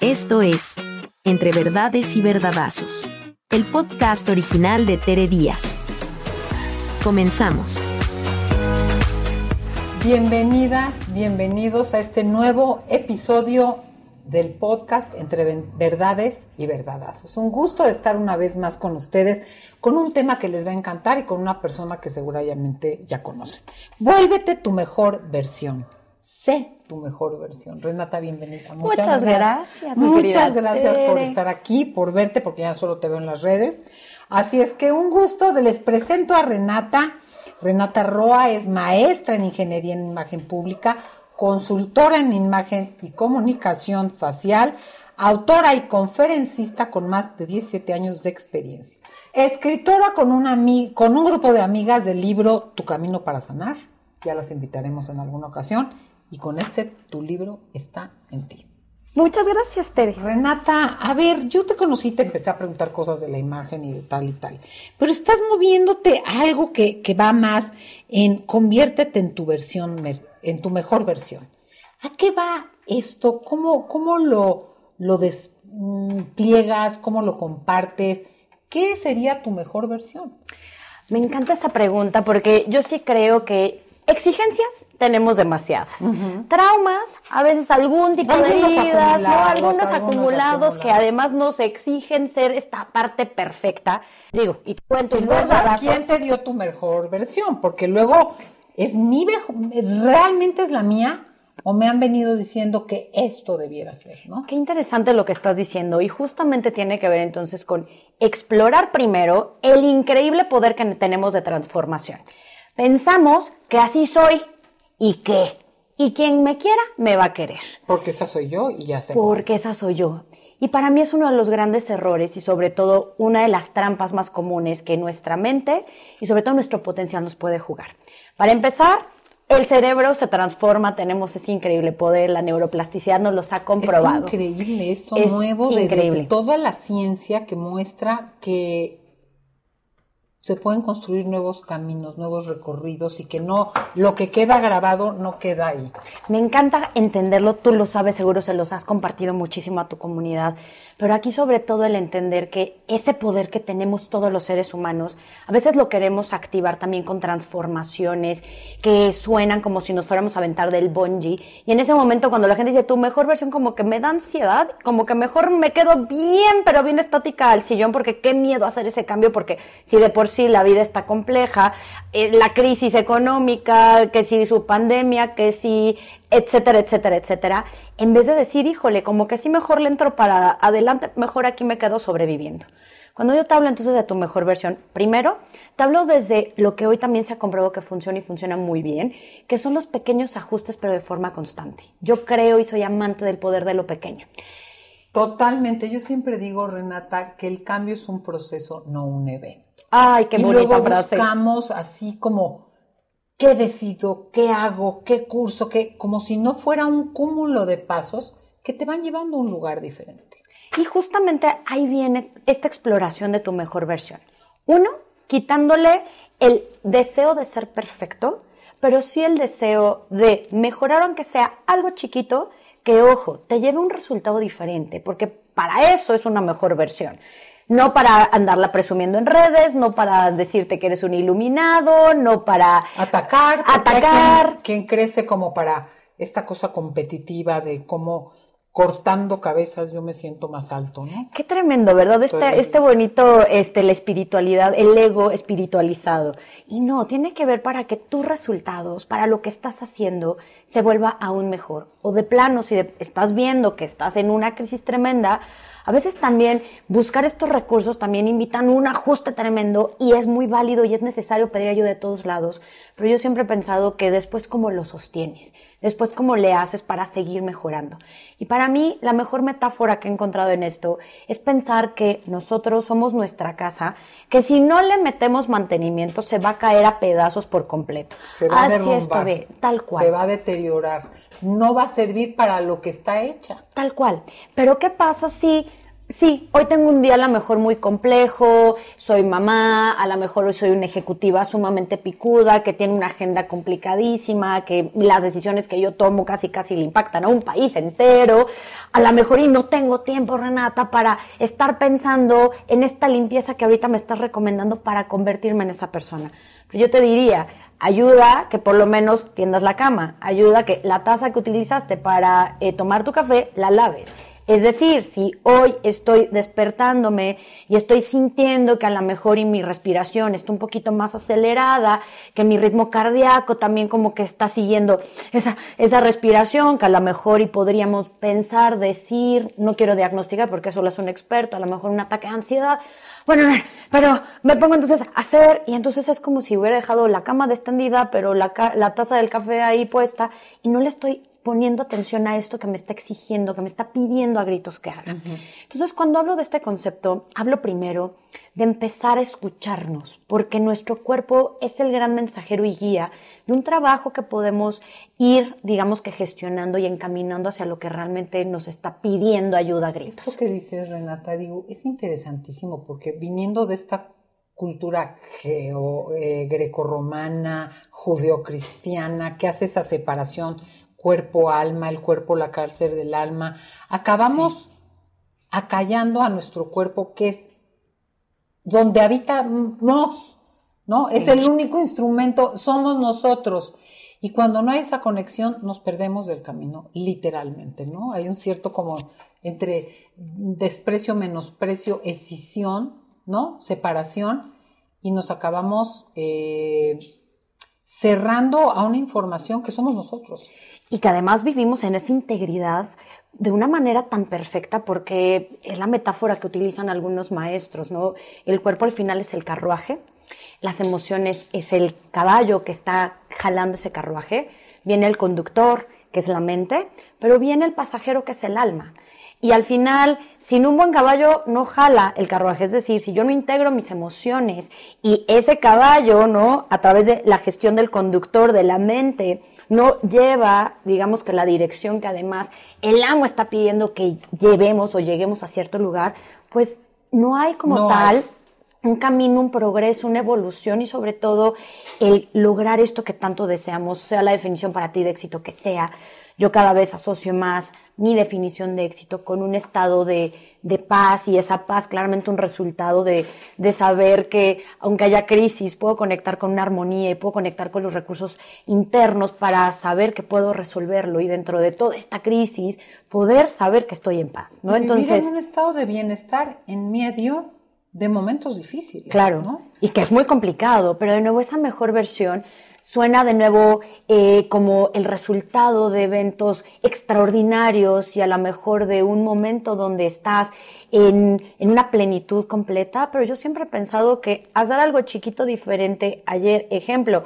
Esto es Entre Verdades y Verdadazos, el podcast original de Tere Díaz. Comenzamos. Bienvenidas, bienvenidos a este nuevo episodio del podcast Entre Verdades y Verdadazos. Un gusto estar una vez más con ustedes con un tema que les va a encantar y con una persona que seguramente ya conocen. Vuélvete tu mejor versión. Sé tu mejor versión. Renata, bienvenida. Muchas, gracias. Muchas gracias por estar aquí, por verte, porque ya solo te veo en las redes. Así es que un gusto, les presento a Renata. Renata Roa es maestra en Ingeniería en Imagen Pública, consultora en imagen y comunicación facial, autora y conferencista con más de 17 años de experiencia. Escritora con, una, con un grupo de amigas del libro Tu Camino para Sanar, ya las invitaremos en alguna ocasión, y con este Tu libro está en ti. Muchas gracias, Tere. Renata, a ver, yo te conocí, te empecé a preguntar cosas de la imagen y de tal y tal, pero estás moviéndote algo que, que va más en conviértete en tu versión, en tu mejor versión. ¿A qué va esto? ¿Cómo, cómo lo, lo despliegas? ¿Cómo lo compartes? ¿Qué sería tu mejor versión? Me encanta esa pregunta porque yo sí creo que Exigencias tenemos demasiadas. Traumas, a veces algún tipo de heridas, algunos, acumulados, que además nos exigen ser esta parte perfecta. Digo, y ¿Quién te dio tu mejor versión? Porque luego es mi realmente es la mía o me han venido diciendo que esto debiera ser, ¿no? Qué interesante lo que estás diciendo y justamente tiene que ver entonces con explorar primero el increíble poder que tenemos de transformación. Pensamos que así soy y que, y quien me quiera me va a querer. Porque esa soy yo y ya sé. Porque esa soy yo. Y para mí es uno de los grandes errores y sobre todo una de las trampas más comunes que nuestra mente y sobre todo nuestro potencial nos puede jugar. Para empezar, el cerebro se transforma, tenemos ese increíble poder, la neuroplasticidad nos los ha comprobado. Es increíble eso nuevo de toda la ciencia que muestra que se pueden construir nuevos caminos, nuevos recorridos y que no, lo que queda grabado no queda ahí. Me encanta entenderlo, tú lo sabes, seguro se los has compartido muchísimo a tu comunidad, pero aquí sobre todo el entender que ese poder que tenemos todos los seres humanos, a veces lo queremos activar también con transformaciones que suenan como si nos fuéramos a aventar del bungee y en ese momento cuando la gente dice tu mejor versión como que me da ansiedad, como que mejor me quedo bien, pero bien estática al sillón porque qué miedo hacer ese cambio porque si de por sí la vida está compleja, eh, la crisis económica, que si su pandemia, que si, etcétera, etcétera, etcétera, en vez de decir, híjole, como que sí mejor le entro para adelante, mejor aquí me quedo sobreviviendo. Cuando yo te hablo entonces de tu mejor versión, primero te hablo desde lo que hoy también se ha comprobado que funciona y funciona muy bien, que son los pequeños ajustes pero de forma constante. Yo creo y soy amante del poder de lo pequeño. Totalmente. Yo siempre digo, Renata, que el cambio es un proceso, no un evento. Ay, qué y bonita luego buscamos así como qué decido, qué hago, qué curso, qué, como si no fuera un cúmulo de pasos que te van llevando a un lugar diferente. Y justamente ahí viene esta exploración de tu mejor versión. Uno, quitándole el deseo de ser perfecto, pero sí el deseo de mejorar aunque sea algo chiquito que, ojo, te lleve un resultado diferente, porque para eso es una mejor versión. No para andarla presumiendo en redes, no para decirte que eres un iluminado, no para atacar. Atacar. Quien, crece como para esta cosa competitiva de cómo cortando cabezas yo me siento más alto, ¿no? Qué tremendo, ¿verdad? Este, este bonito, este, la espiritualidad, el ego espiritualizado. Y no, tiene que ver para que tus resultados, para lo que estás haciendo, se vuelva aún mejor. O de plano, si estás viendo que estás en una crisis tremenda, a veces también buscar estos recursos también invitan un ajuste tremendo y es muy válido y es necesario pedir ayuda de todos lados, pero yo siempre he pensado que después cómo lo sostienes, después cómo le haces para seguir mejorando. Y para mí la mejor metáfora que he encontrado en esto es pensar que nosotros somos nuestra casa, que si no le metemos mantenimiento se va a caer a pedazos por completo. Se va Así a esto tal cual. Se va a deteriorar no va a servir para lo que está hecha. Tal cual. Pero ¿qué pasa si sí, hoy tengo un día a lo mejor muy complejo, soy mamá, a lo mejor hoy soy una ejecutiva sumamente picuda, que tiene una agenda complicadísima, que las decisiones que yo tomo casi casi le impactan a un país entero. a lo mejor y no tengo tiempo, Renata, para estar pensando en esta limpieza que ahorita me estás recomendando para convertirme en esa persona. Pero yo te diría, ayuda que por lo menos tiendas la cama, ayuda que la taza que utilizaste para eh, tomar tu café la laves es decir, si hoy estoy despertándome y estoy sintiendo que a lo mejor y mi respiración está un poquito más acelerada, que mi ritmo cardíaco también como que está siguiendo esa, esa respiración, que a lo mejor y podríamos pensar, decir, no quiero diagnosticar porque eso lo es un experto, a lo mejor un ataque de ansiedad, bueno, pero me pongo entonces a hacer y entonces es como si hubiera dejado la cama extendida, pero la, la taza del café ahí puesta y no le estoy poniendo atención a esto que me está exigiendo, que me está pidiendo a gritos que haga. Entonces, cuando hablo de este concepto, hablo primero de empezar a escucharnos, porque nuestro cuerpo es el gran mensajero y guía de un trabajo que podemos ir, digamos que gestionando y encaminando hacia lo que realmente nos está pidiendo ayuda a gritos. Esto que dices, Renata, digo, es interesantísimo, porque viniendo de esta cultura geo, eh, grecorromana, judeocristiana, que hace esa separación cuerpo-alma, el cuerpo la cárcel del alma, acabamos acallando a nuestro cuerpo que es donde habitamos, ¿no? Es el único instrumento, somos nosotros. Y cuando no hay esa conexión, nos perdemos del camino, literalmente, ¿no? Hay un cierto como entre desprecio, menosprecio, escisión, ¿no? Separación, y nos acabamos eh, cerrando a una información que somos nosotros y que además vivimos en esa integridad de una manera tan perfecta porque es la metáfora que utilizan algunos maestros, ¿no? El cuerpo al final es el carruaje, las emociones es el caballo que está jalando ese carruaje, viene el conductor, que es la mente, pero viene el pasajero, que es el alma. Y al final, sin un buen caballo no jala el carruaje, es decir, si yo no integro mis emociones y ese caballo, ¿no? A través de la gestión del conductor, de la mente, no lleva, digamos que la dirección que además el amo está pidiendo que llevemos o lleguemos a cierto lugar, pues no hay como tal un camino, un progreso, una evolución y sobre todo el lograr esto que tanto deseamos, sea la definición para ti de éxito que sea. Yo cada vez asocio más mi definición de éxito con un estado de, paz y esa paz claramente un resultado de, saber que aunque haya crisis puedo conectar con una armonía y puedo conectar con los recursos internos para saber que puedo resolverlo y dentro de toda esta crisis poder saber que estoy en paz. ¿no? Entonces, en un estado de bienestar en medio de momentos difíciles. Claro, ¿no? y que es muy complicado, pero de nuevo esa mejor versión suena de nuevo eh, como el resultado de eventos extraordinarios y a lo mejor de un momento donde estás en, en, una plenitud completa, pero yo siempre he pensado que hacer algo chiquito diferente ayer, ejemplo,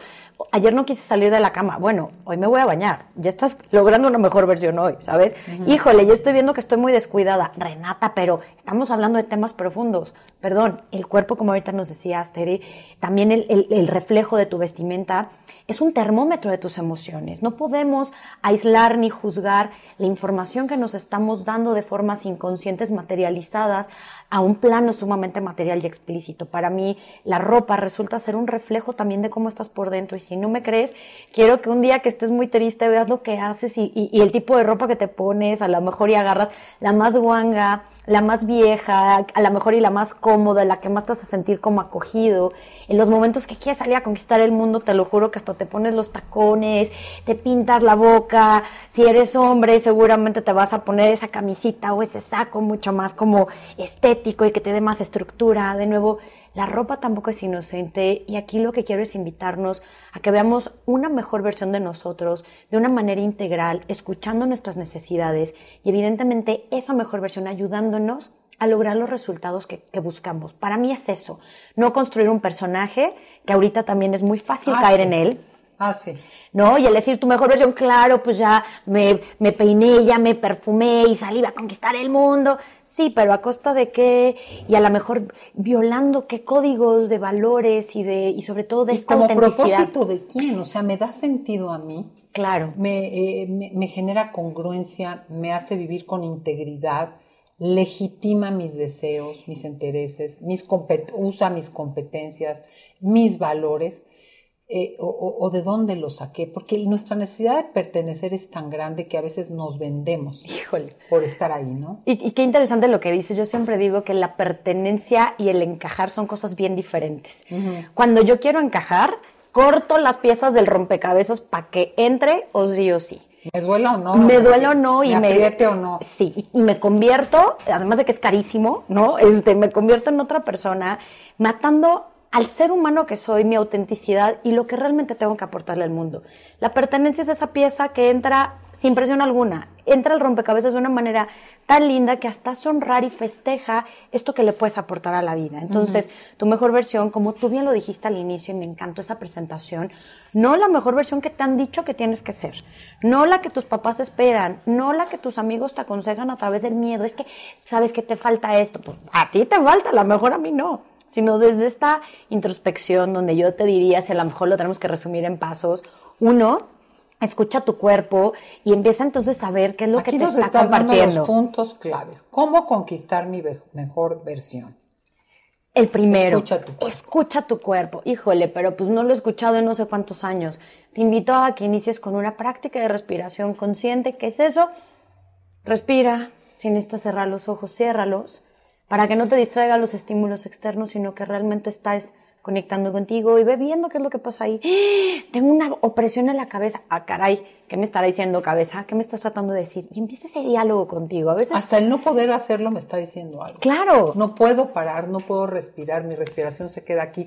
ayer no quise salir de la cama, bueno, hoy me voy a bañar, ya estás logrando una mejor versión hoy, ¿sabes? Híjole, ya estoy viendo que estoy muy descuidada, Renata, pero estamos hablando de temas profundos, perdón, el cuerpo, como ahorita nos decía Asteri, también el, el reflejo de tu vestimenta, es un termómetro de tus emociones. No podemos aislar ni juzgar la información que nos estamos dando de formas inconscientes materializadas a un plano sumamente material y explícito. Para mí, la ropa resulta ser un reflejo también de cómo estás por dentro. Y si no me crees, quiero que un día que estés muy triste veas lo que haces y, y el tipo de ropa que te pones, a lo mejor y agarras la más guanga, la más vieja, a lo mejor y la más cómoda, la que más te hace sentir como acogido. En los momentos que quieres salir a conquistar el mundo, te lo juro que hasta te pones los tacones, te pintas la boca. Si eres hombre, seguramente te vas a poner esa camisita o ese saco mucho más como estético y que te dé más estructura. De nuevo, la ropa tampoco es inocente y aquí lo que quiero es invitarnos a que veamos una mejor versión de nosotros de una manera integral, escuchando nuestras necesidades y evidentemente esa mejor versión ayudándonos a lograr los resultados que, buscamos. Para mí es eso, no construir un personaje, que ahorita también es muy fácil ah, caer en él. Ah, sí. ¿No? Y al decir tu mejor versión, claro, pues ya me, me peiné, ya me perfumé y salí a conquistar el mundo. Sí, pero a costa de qué y a lo mejor violando qué códigos de valores y de y sobre todo de ¿Y como propósito de quién, o sea, me da sentido a mí. Claro. Eh, me, me, genera congruencia, me hace vivir con integridad, legitima mis deseos, mis intereses, mis usa mis competencias, mis valores. Eh, o, de dónde lo saqué, porque nuestra necesidad de pertenecer es tan grande que a veces nos vendemos por estar ahí, ¿no? Y, qué interesante lo que dices. Yo siempre digo que la pertenencia y el encajar son cosas bien diferentes. Cuando yo quiero encajar, corto las piezas del rompecabezas para que entre o sí o sí. Me duele o no. Me duele o no. y me, me o no. Sí, y me convierto, además de que es carísimo, ¿no? Este, me convierto en otra persona, matando al ser humano que soy, mi autenticidad y lo que realmente tengo que aportarle al mundo. La pertenencia es esa pieza que entra sin presión alguna, entra al rompecabezas de una manera tan linda que hasta honrar y festeja esto que le puedes aportar a la vida. Entonces, tu mejor versión, como tú bien lo dijiste al inicio y me encantó esa presentación, no la mejor versión que te han dicho que tienes que ser, no la que tus papás esperan, no la que tus amigos te aconsejan a través del miedo, es que sabes que te falta esto, pues a ti te falta, a lo mejor a mí no sino desde esta introspección donde yo te diría, si a lo mejor lo tenemos que resumir en pasos, uno, escucha tu cuerpo y empieza entonces a ver qué es lo que te nos está estás compartiendo. Dando los puntos claves. ¿Cómo conquistar mi mejor versión? El primero, escucha tu, cuerpo. escucha tu cuerpo. Híjole, pero pues no lo he escuchado en no sé cuántos años. Te invito a que inicies con una práctica de respiración consciente. ¿Qué es eso? Respira, si necesitas cerrar los ojos, ciérralos para que no te distraiga los estímulos externos, sino que realmente estás conectando contigo y ve viendo qué es lo que pasa ahí. ¡Ah! Tengo una opresión en la cabeza. Ah, caray, ¿qué me estará diciendo cabeza? ¿Qué me estás tratando de decir? Y empieza ese diálogo contigo. A veces... Hasta el no poder hacerlo me está diciendo algo. Claro. No puedo parar, no puedo respirar, mi respiración se queda aquí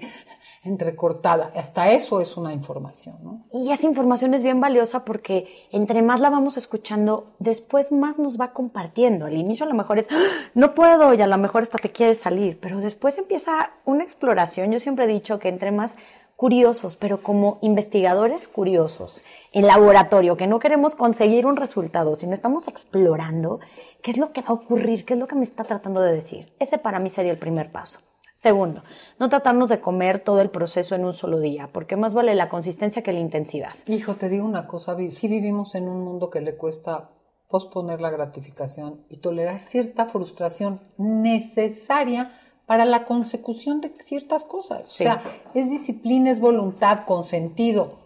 entrecortada. Hasta eso es una información, ¿no? Y esa información es bien valiosa porque entre más la vamos escuchando, después más nos va compartiendo. Al inicio a lo mejor es, ¡Ah! no puedo, y a lo mejor hasta te quieres salir, pero después empieza una exploración. Yo siempre he dicho que entre más curiosos, pero como investigadores curiosos en laboratorio, que no queremos conseguir un resultado, sino estamos explorando qué es lo que va a ocurrir, qué es lo que me está tratando de decir. Ese para mí sería el primer paso. Segundo, no tratarnos de comer todo el proceso en un solo día, porque más vale la consistencia que la intensidad. Hijo, te digo una cosa, si vivimos en un mundo que le cuesta posponer la gratificación y tolerar cierta frustración necesaria para la consecución de ciertas cosas. O sea, es disciplina, es voluntad, consentido.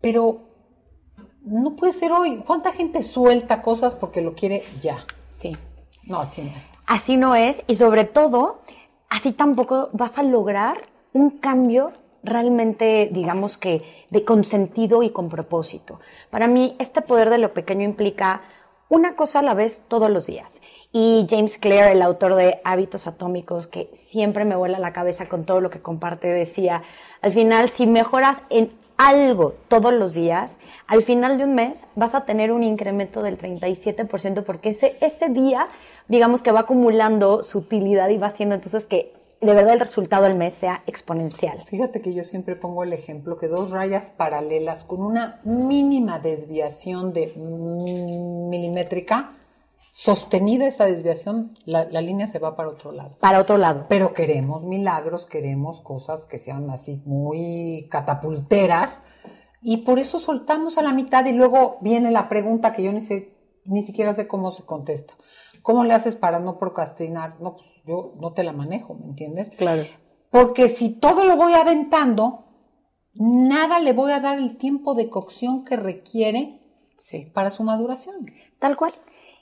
Pero no puede ser hoy. ¿Cuánta gente suelta cosas porque lo quiere ya? Sí. No, así no es. Así no es. Y sobre todo, así tampoco vas a lograr un cambio realmente, digamos que, de consentido y con propósito. Para mí, este poder de lo pequeño implica una cosa a la vez todos los días. Y James Clear, el autor de Hábitos Atómicos, que siempre me vuela la cabeza con todo lo que comparte, decía, al final, si mejoras en algo todos los días, al final de un mes vas a tener un incremento del 37% porque ese, ese día, digamos que va acumulando su utilidad y va haciendo entonces que de verdad el resultado del mes sea exponencial. Fíjate que yo siempre pongo el ejemplo que dos rayas paralelas con una mínima desviación de milimétrica sostenida esa desviación, la, línea se va para otro lado. Para otro lado. Pero queremos milagros, queremos cosas que sean así muy catapulteras y por eso soltamos a la mitad y luego viene la pregunta que yo ni, sé, ni siquiera sé cómo se contesta. ¿Cómo le haces para no procrastinar? No, pues yo no te la manejo, ¿me entiendes? Claro. Porque si todo lo voy aventando, nada le voy a dar el tiempo de cocción que requiere para su maduración. Tal cual.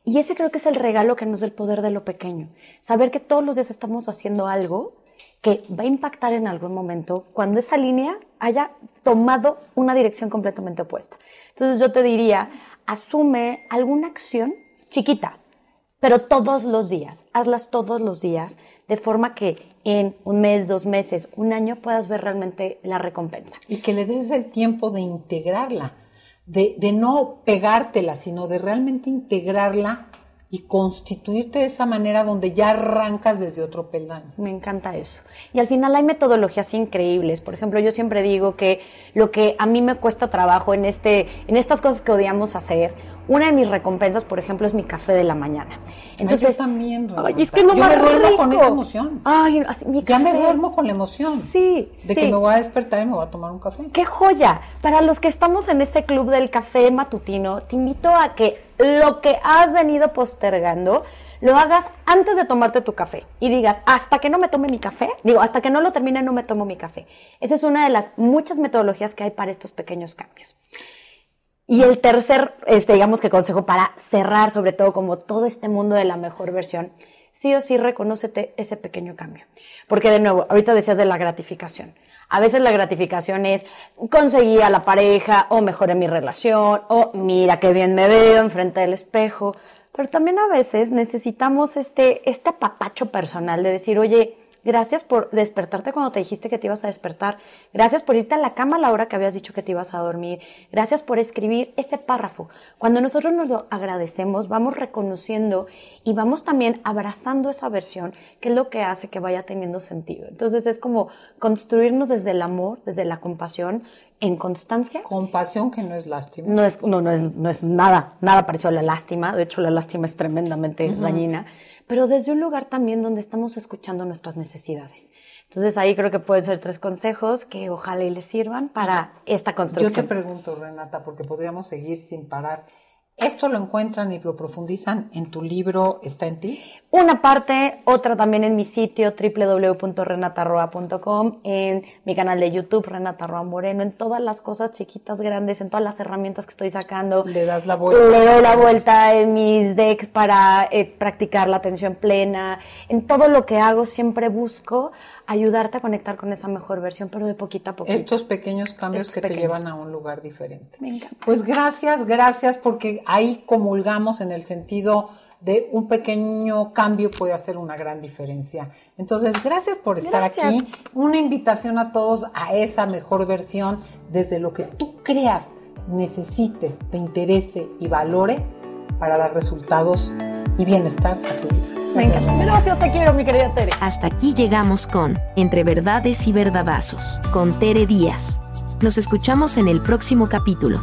Y ese creo que es el regalo que nos da el poder de lo pequeño. Saber que todos los días estamos haciendo algo que va a impactar en algún momento cuando esa línea haya tomado una dirección completamente opuesta. Entonces yo te diría, asume alguna acción chiquita, pero todos los días, hazlas todos los días, de forma que en un mes, dos meses, un año puedas ver realmente la recompensa. Y que le des el tiempo de integrarla de, no pegártela, sino de realmente integrarla y constituirte de esa manera donde ya arrancas desde otro peldaño. Me encanta eso. Y al final hay metodologías increíbles. Por ejemplo, yo siempre digo que lo que a mí me cuesta trabajo en, este, en estas cosas que odiamos hacer, una de mis recompensas, por ejemplo, es mi café de la mañana. Entonces, ay, yo también, ay, es que no yo me duermo con esa emoción. Ay, así, mi ya me duermo con la emoción. Sí, De que me voy a despertar y me voy a tomar un café. ¡Qué joya! Para los que estamos en ese club del café matutino, te invito a que lo que has venido postergando, lo hagas antes de tomarte tu café y digas, hasta que no me tome mi café, digo, hasta que no lo termine no me tomo mi café. Esa es una de las muchas metodologías que hay para estos pequeños cambios. Y el tercer, este, digamos que consejo para cerrar sobre todo como todo este mundo de la mejor versión, sí o sí reconócete ese pequeño cambio. Porque de nuevo, ahorita decías de la gratificación. A veces la gratificación es conseguí a la pareja o mejoré mi relación o mira qué bien me veo enfrente del espejo. Pero también a veces necesitamos este, este apapacho personal de decir, oye, Gracias por despertarte cuando te dijiste que te ibas a despertar. Gracias por irte a la cama a la hora que habías dicho que te ibas a dormir. Gracias por escribir ese párrafo. Cuando nosotros nos lo agradecemos, vamos reconociendo y vamos también abrazando esa versión, que es lo que hace que vaya teniendo sentido. Entonces es como construirnos desde el amor, desde la compasión, en constancia. Compasión que no es lástima. No es, no, no es, no es nada, nada parecido a la lástima. De hecho, la lástima es tremendamente dañina pero desde un lugar también donde estamos escuchando nuestras necesidades. Entonces ahí creo que pueden ser tres consejos que ojalá y les sirvan para esta construcción. Yo te pregunto, Renata, porque podríamos seguir sin parar. ¿Esto lo encuentran y lo profundizan en tu libro Está en ti? Una parte, otra también en mi sitio www.renatarroa.com, en mi canal de YouTube Renata Roa Moreno, en todas las cosas chiquitas, grandes, en todas las herramientas que estoy sacando. Le das la vuelta. Le doy la vuelta en mis decks para eh, practicar la atención plena. En todo lo que hago siempre busco ayudarte a conectar con esa mejor versión, pero de poquito a poquito. Estos pequeños cambios que te llevan a un lugar diferente. Pues gracias, gracias, porque ahí comulgamos en el sentido de un pequeño cambio puede hacer una gran diferencia. Entonces, gracias por estar aquí. Una invitación a todos a esa mejor versión desde lo que tú creas, necesites, te interese y valore para dar resultados y bienestar a tu vida. Me. Gracias, te quiero, mi querida Tere. Hasta aquí llegamos con Entre Verdades y Verdadazos, con Tere Díaz. Nos escuchamos en el próximo capítulo.